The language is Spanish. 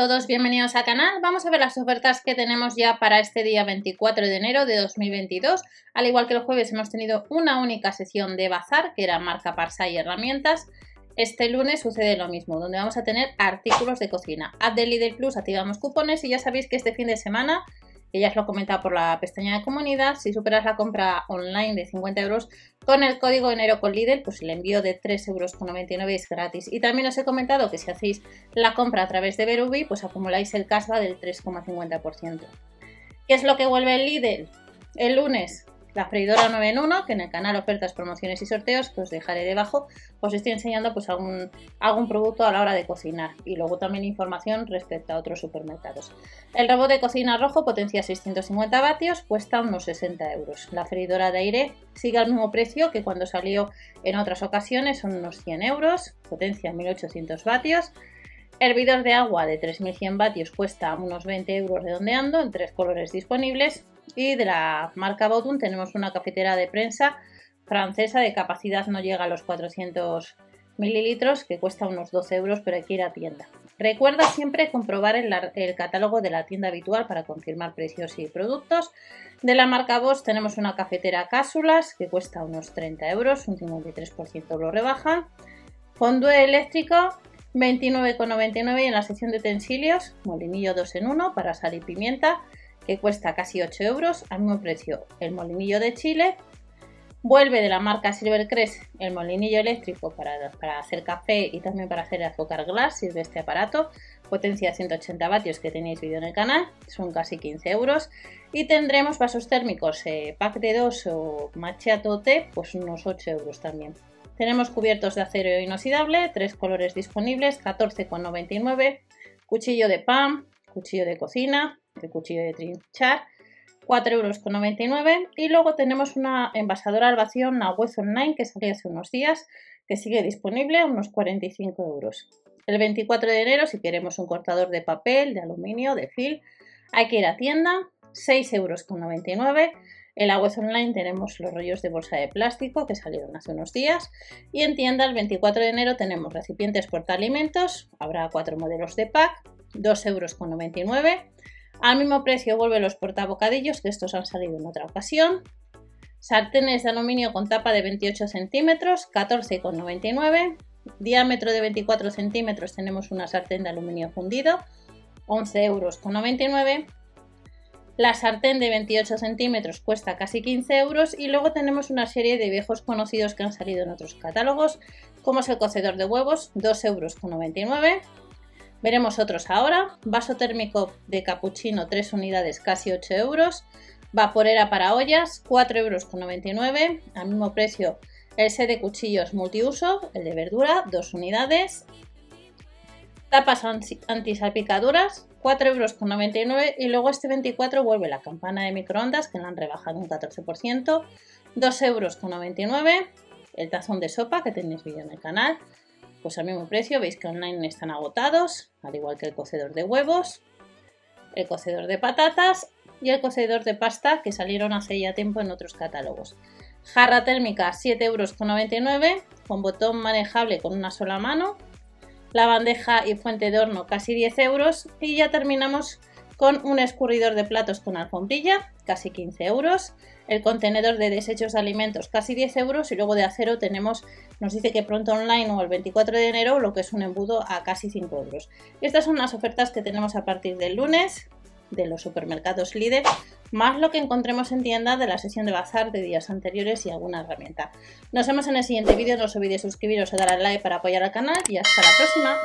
todos, bienvenidos al canal. Vamos a ver las ofertas que tenemos ya para este día 24 de enero de 2022. Al igual que el jueves hemos tenido una única sesión de bazar, que era marca Parsa y herramientas. Este lunes sucede lo mismo, donde vamos a tener artículos de cocina. Add de Lidl Plus, activamos cupones y ya sabéis que este fin de semana ya os lo he comentado por la pestaña de comunidad, si superas la compra online de 50 euros con el código enero con Lidl, pues el envío de 3,99 euros es gratis. Y también os he comentado que si hacéis la compra a través de Berubi, pues acumuláis el cashback del 3,50%. ¿Qué es lo que vuelve el Lidl? El lunes la freidora 9 en 1, que en el canal ofertas, promociones y sorteos, que os dejaré debajo, os estoy enseñando pues algún, algún producto a la hora de cocinar y luego también información respecto a otros supermercados. El robot de cocina rojo potencia 650 vatios, cuesta unos 60 euros. La freidora de aire sigue al mismo precio que cuando salió en otras ocasiones, son unos 100 euros, potencia 1800 vatios. Hervidor de agua de 3100 vatios cuesta unos 20 euros redondeando en tres colores disponibles y de la marca Bodum tenemos una cafetera de prensa francesa de capacidad no llega a los 400 mililitros que cuesta unos 12 euros pero hay que ir a tienda. Recuerda siempre comprobar el, el, catálogo de la tienda habitual para confirmar precios y productos. De la marca Bosch tenemos una cafetera cápsulas que cuesta unos 30 euros, un 53% lo rebaja. Fondo eléctrico 29,99 y en la sección de utensilios molinillo 2 en 1 para sal y pimienta cuesta casi 8 euros, al mismo precio el molinillo de Chile. Vuelve de la marca Silvercrest el molinillo eléctrico para, para, hacer café y también para hacer azúcar glass, sirve este aparato, potencia 180 vatios que tenéis vídeo en el canal, son casi 15 euros. Y tendremos vasos térmicos, eh, pack de 2 o macchiato té, pues unos 8 euros también. Tenemos cubiertos de acero inoxidable, tres colores disponibles, 14,99, cuchillo de pan, cuchillo de cocina, cuchillo de trinchar, 4,99 euros. Y luego tenemos una envasadora al vacío, una web online que salió hace unos días, que sigue disponible a unos 45 euros. El 24 de enero, si queremos un cortador de papel, de aluminio, de fil, hay que ir a tienda, 6,99 euros. En la web online tenemos los rollos de bolsa de plástico que salieron hace unos días. Y en tienda el 24 de enero tenemos recipientes portaalimentos, habrá cuatro modelos de pack, 2,99 euros. Al mismo precio vuelven los portabocadillos, que estos han salido en otra ocasión. Sartenes de aluminio con tapa de 28 centímetros, 14,99. Diámetro de 24 centímetros tenemos una sartén de aluminio fundido, 11,99 euros. La sartén de 28 centímetros cuesta casi 15 euros y luego tenemos una serie de viejos conocidos que han salido en otros catálogos, como es el cocedor de huevos, 2,99 euros. Veremos otros ahora. Vaso térmico de capuchino, 3 unidades, casi 8 euros. Vaporera para ollas, 4,99 euros. Al mismo precio el set de cuchillos multiuso, el de verdura, 2 unidades. Tapas antisalpicaduras, 4,99 euros. Y luego este 24 vuelve la campana de microondas, que la han rebajado un 14%, 2,99 euros. El tazón de sopa, que tenéis vídeo en el canal, pues al mismo precio, veis que online están agotados, al igual que el cocedor de huevos, el cocedor de patatas y el cocedor de pasta que salieron hace ya tiempo en otros catálogos. Jarra térmica 7,99 euros con botón manejable con una sola mano. La bandeja y fuente de horno casi 10 euros. Y ya terminamos con un escurridor de platos con alfombrilla, casi 15 euros. El contenedor de desechos de alimentos, casi 10 euros. Y luego de acero tenemos, nos dice que pronto online o el 24 de enero, lo que es un embudo a casi 5 euros. Estas son las ofertas que tenemos a partir del lunes de los supermercados líder, más lo que encontremos en tienda de la sesión de bazar de días anteriores y alguna herramienta. Nos vemos en el siguiente vídeo, no os olvidéis suscribiros o dar al like para apoyar al canal y hasta la próxima.